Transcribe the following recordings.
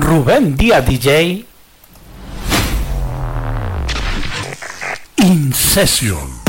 Rubén Díaz DJ. In Session.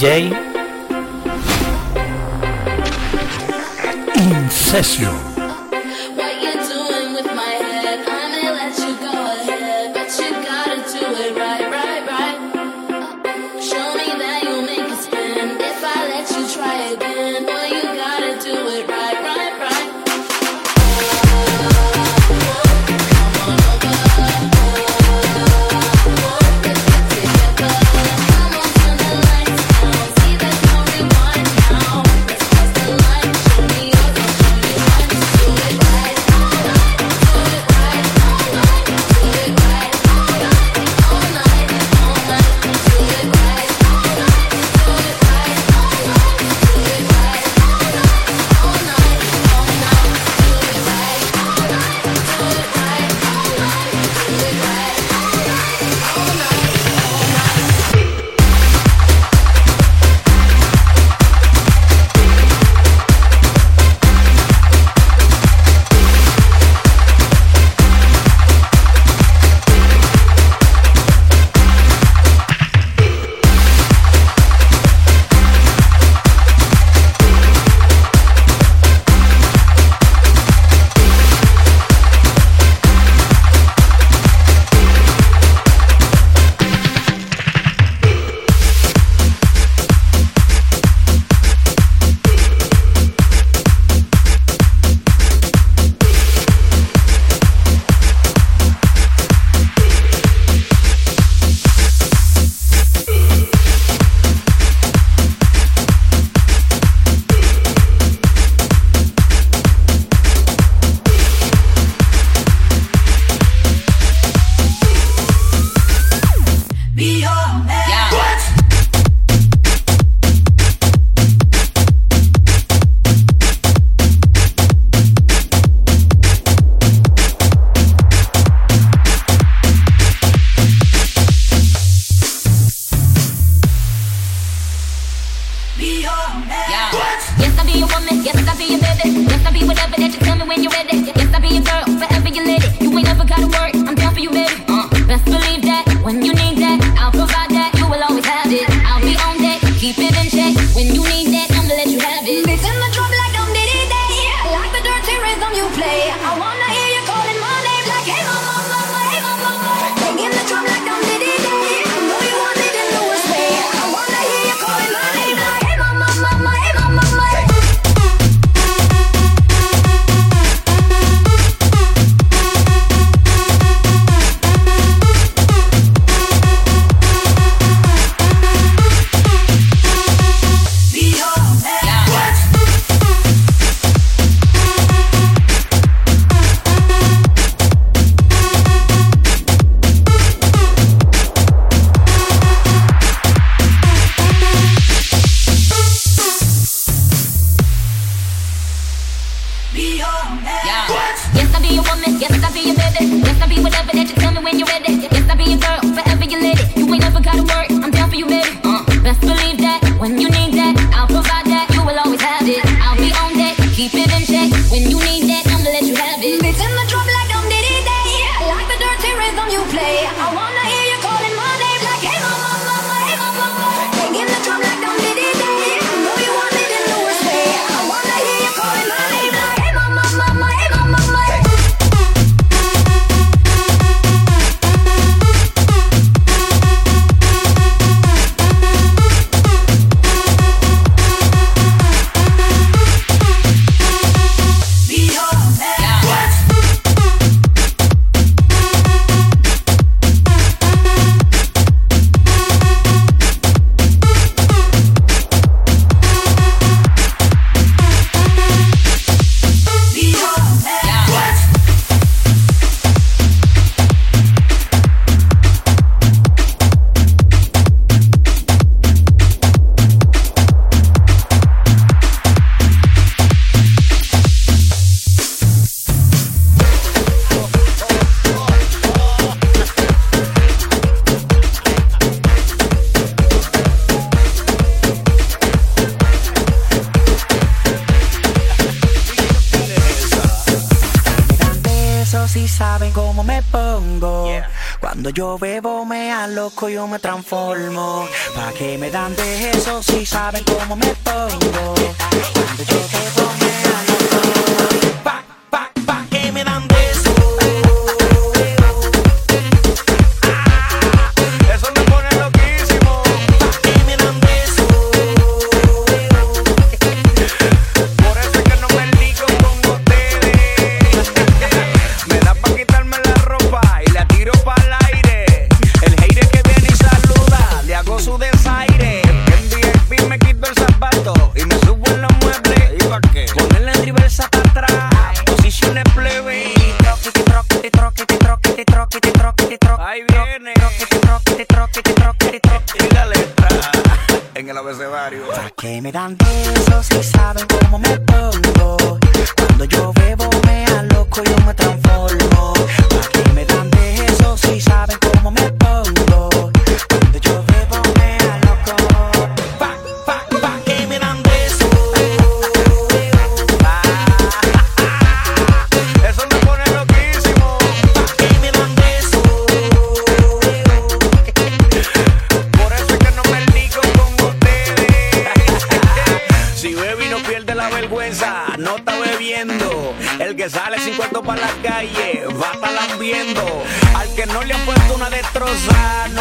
DJ. In me transformo. ¿pa qué me dan de eso si saben cómo me calle, va talambiendo. Al que no le han puesto una destroza, no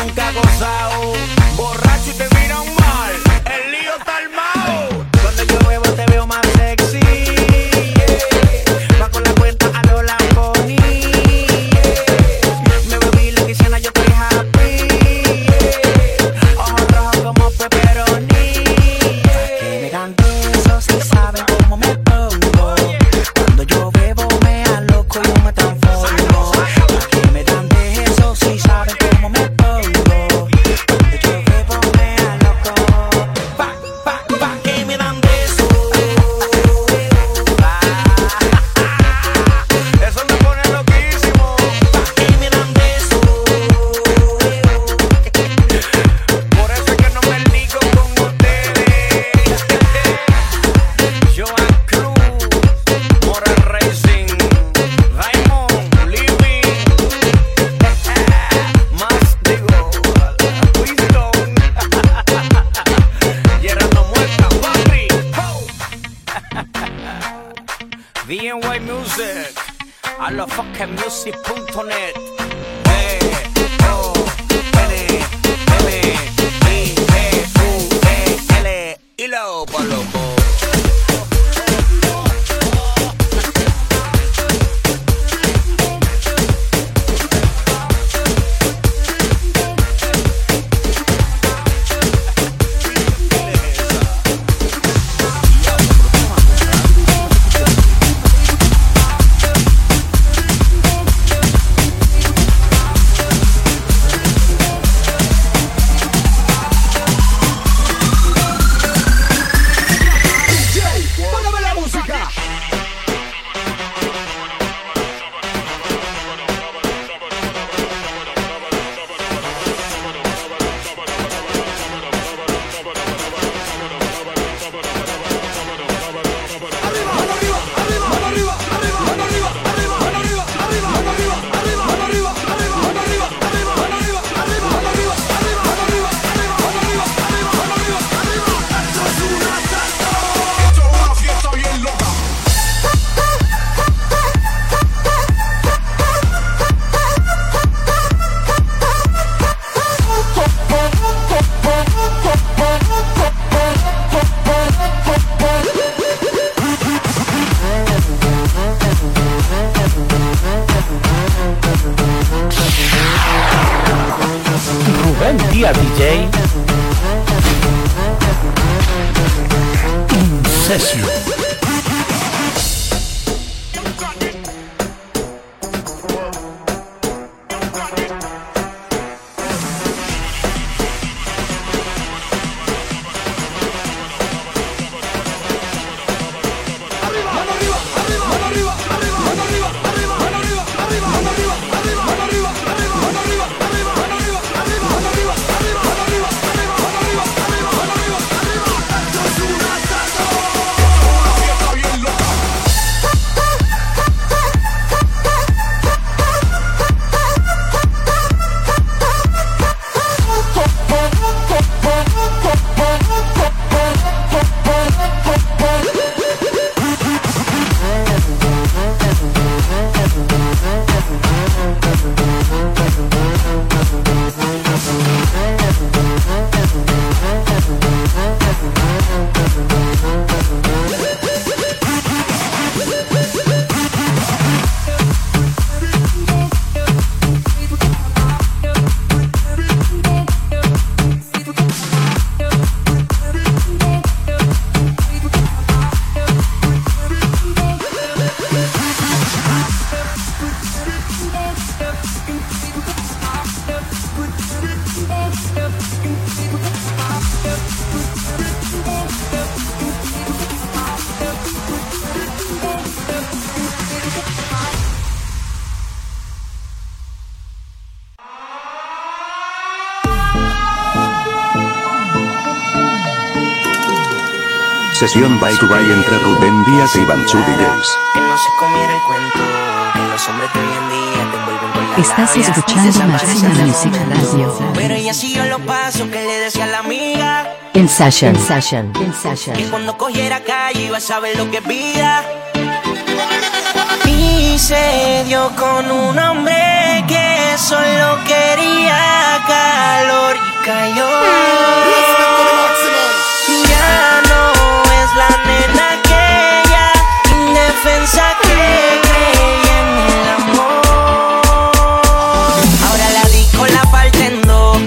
Sesión by to by entre Rubén Díaz y Banchu DJs. De hoy en día te Estás escuchando Radio. Pero ella siguió que le decía la amiga. En session, en session, en session. Iba a saber lo que pida. Y se dio con un hombre que solo quería calor y cayó. Ya no la nena aquella indefensa que creía en el amor. Ahora la disco la parten dos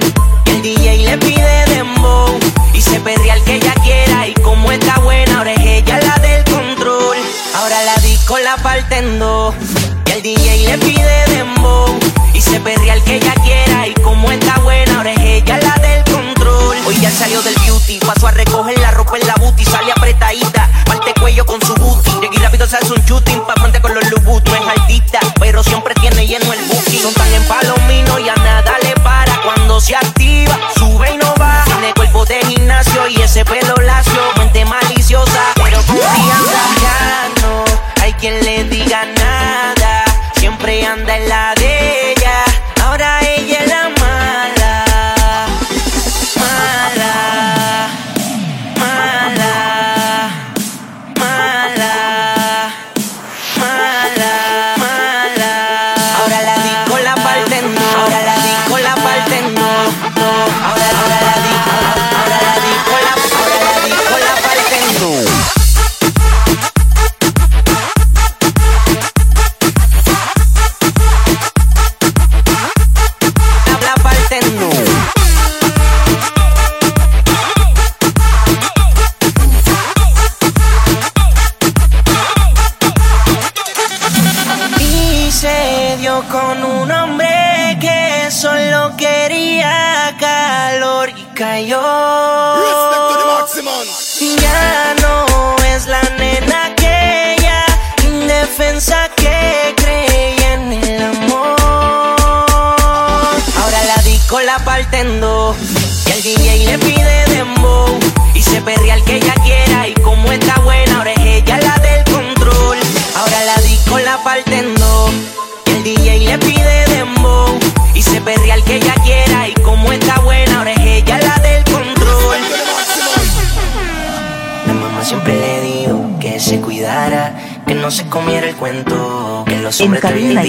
y el DJ le pide dembow y se pedría al que ella quiera y como está buena ahora es ella la del control. Ahora la disco la parten dos y el DJ le pide dembow y se pedría al que ella quiera Carolina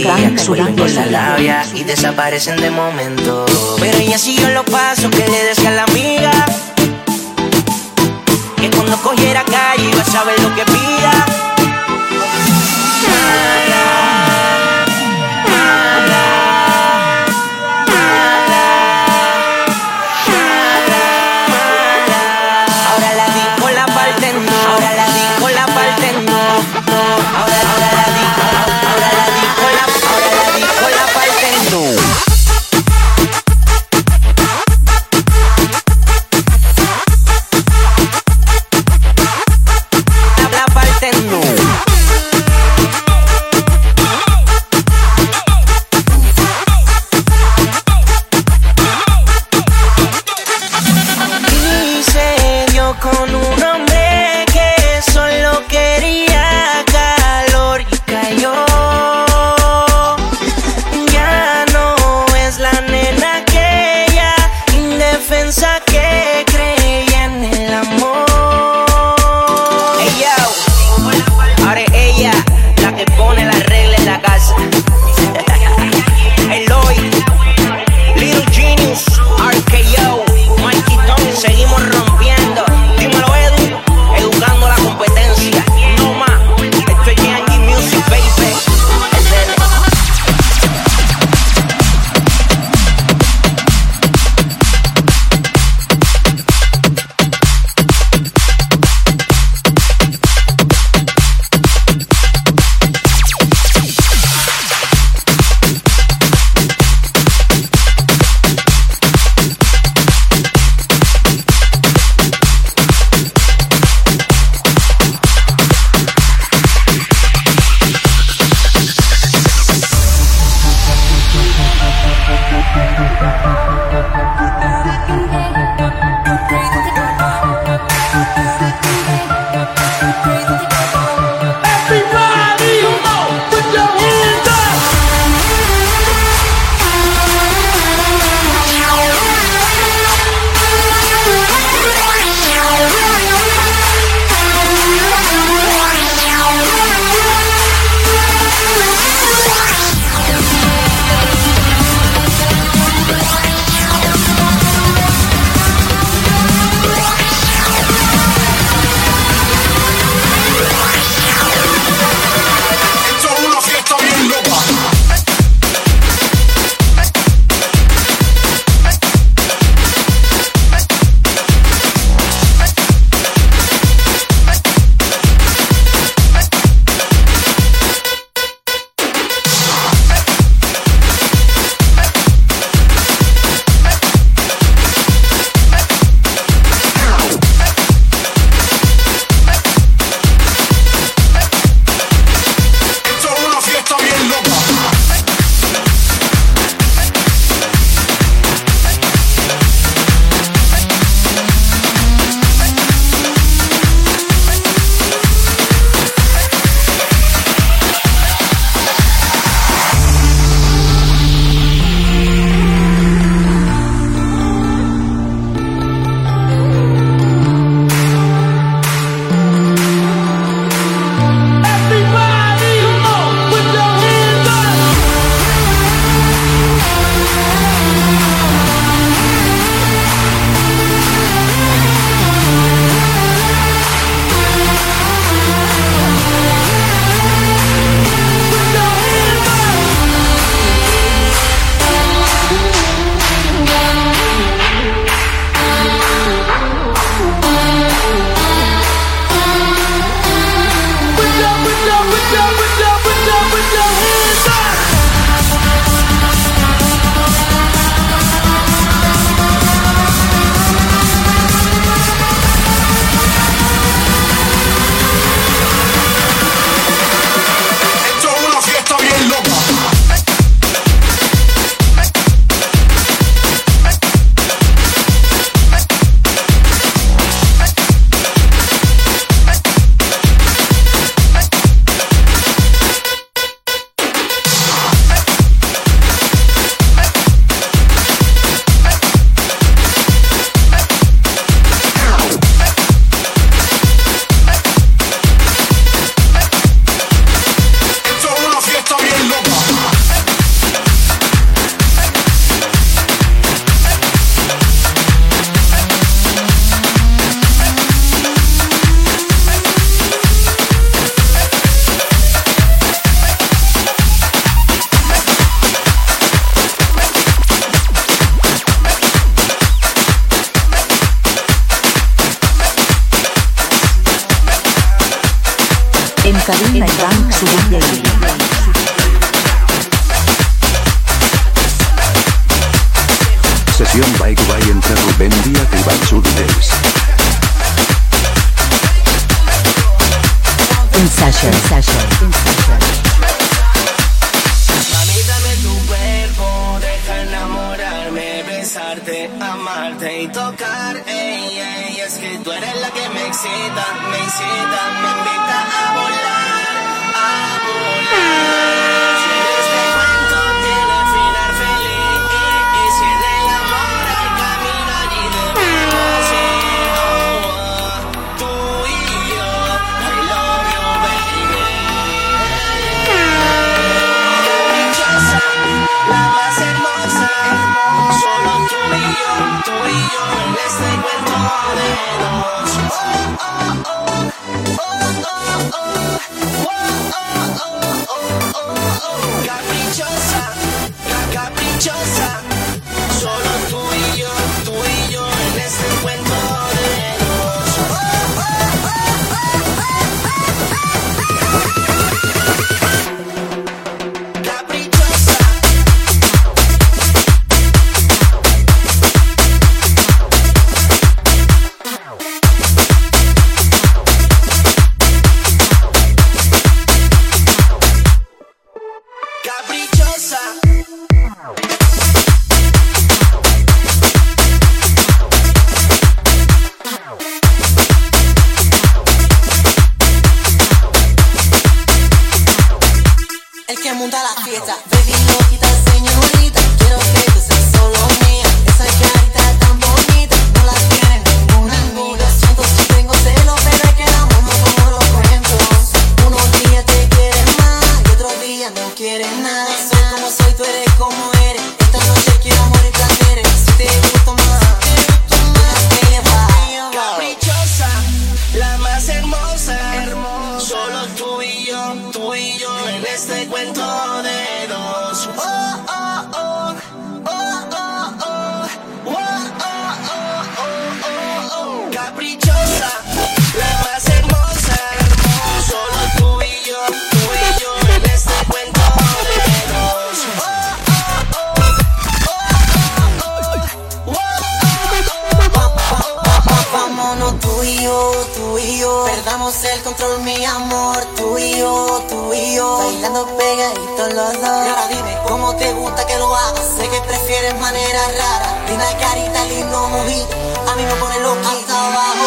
yo bailando pegaditos los dos. Ahora dime cómo te gusta que lo haga. Sé que prefieres maneras raras. Linda carita, lindo moví. A mí me pone loco hasta abajo.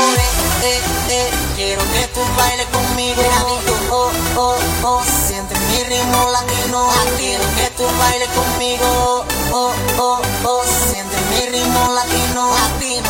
Eh, eh, eh. Quiero que tú bailes conmigo, amigo. Oh, oh, oh. Siente mi ritmo latino. Ah, Quiero que tú bailes conmigo. Oh, oh, oh. Siente mi ritmo latino. Ah, latino.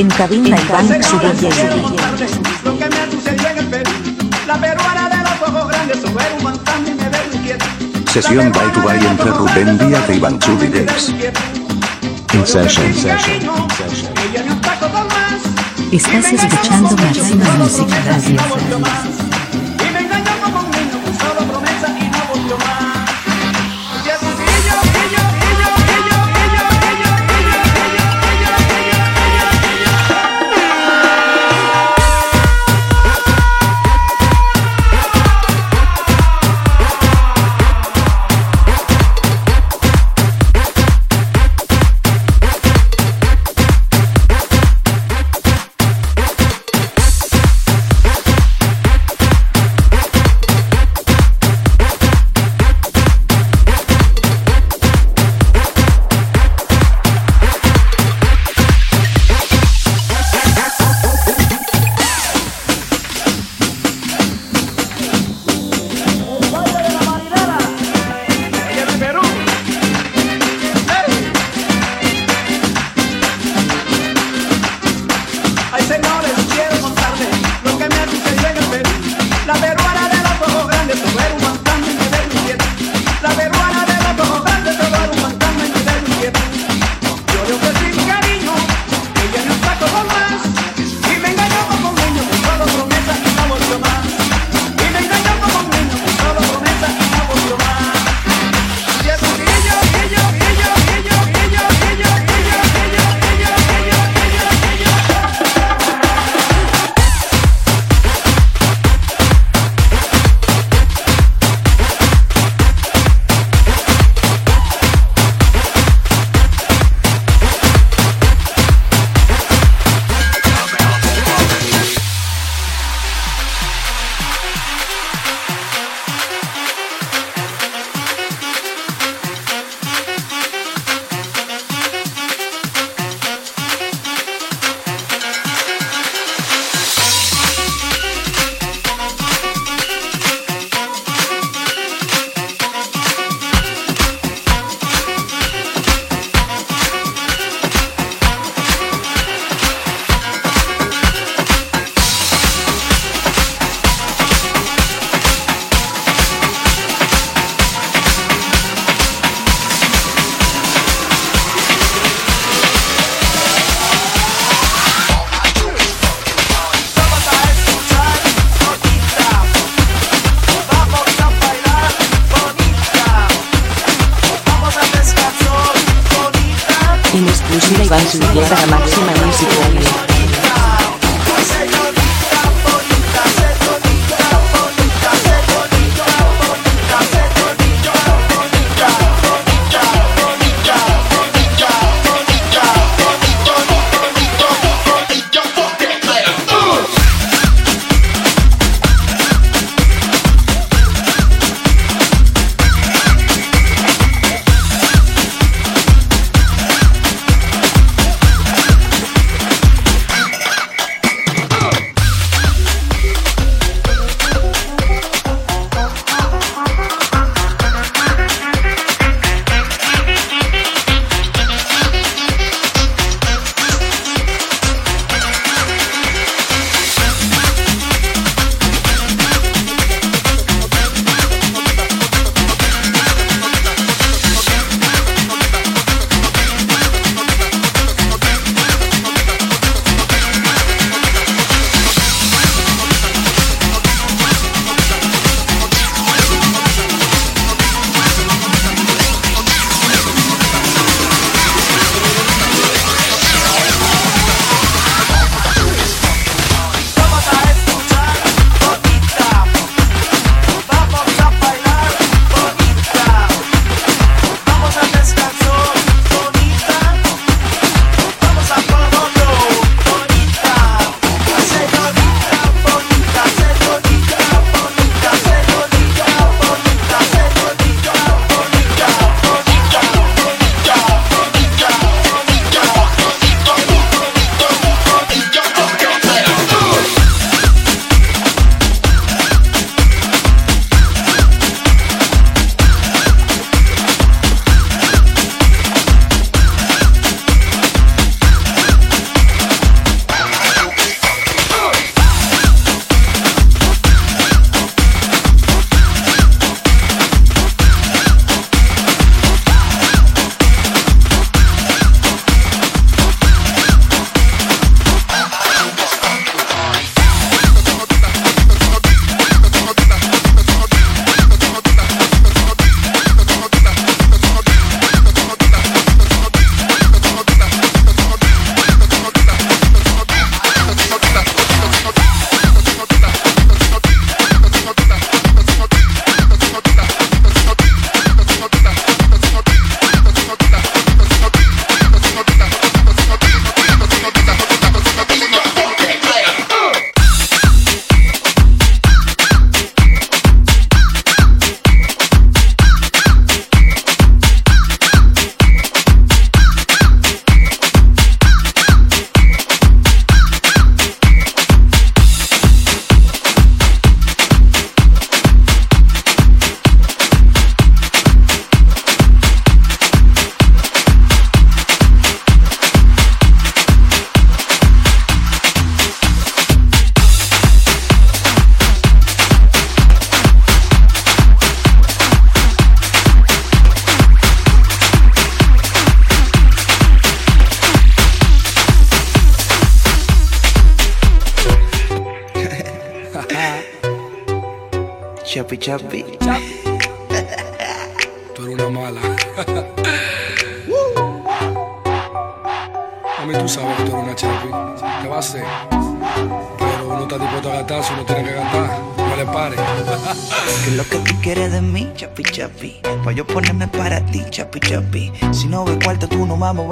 En cabina en. La. Sesión by to by entre Rubén Díaz e Iván Chubidex. In session, session. Estás escuchando Máxima Música Radio.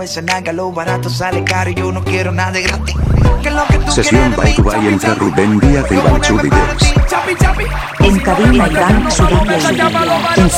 escenario, lo barato sale caro y yo no quiero nada de gratis. Que lo que tú Sesión by Dubai Rubén Díaz y Banchu Videos. En Karim En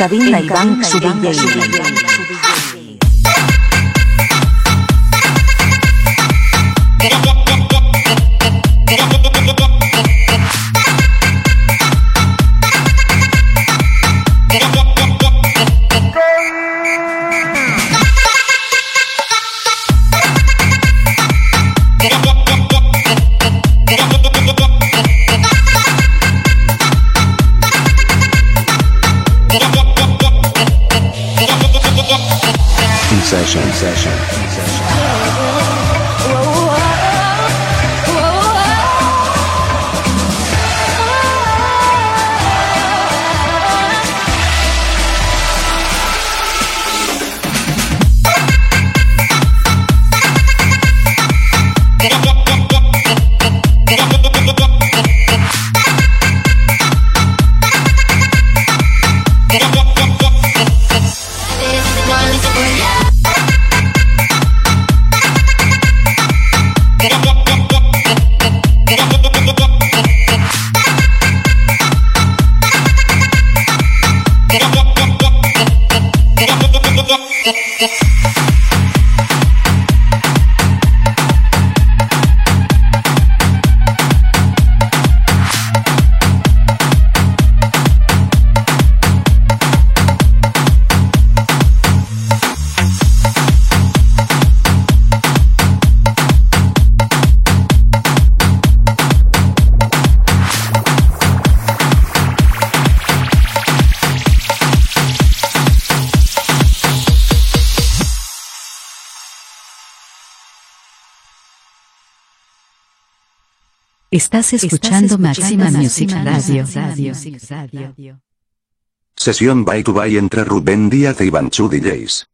cabina Iván Subillay. Estás escuchando, Máxima, Music, Radio. Radio. Sesión Bye to Bye entre Rubén Díaz e Ivanchu DJs.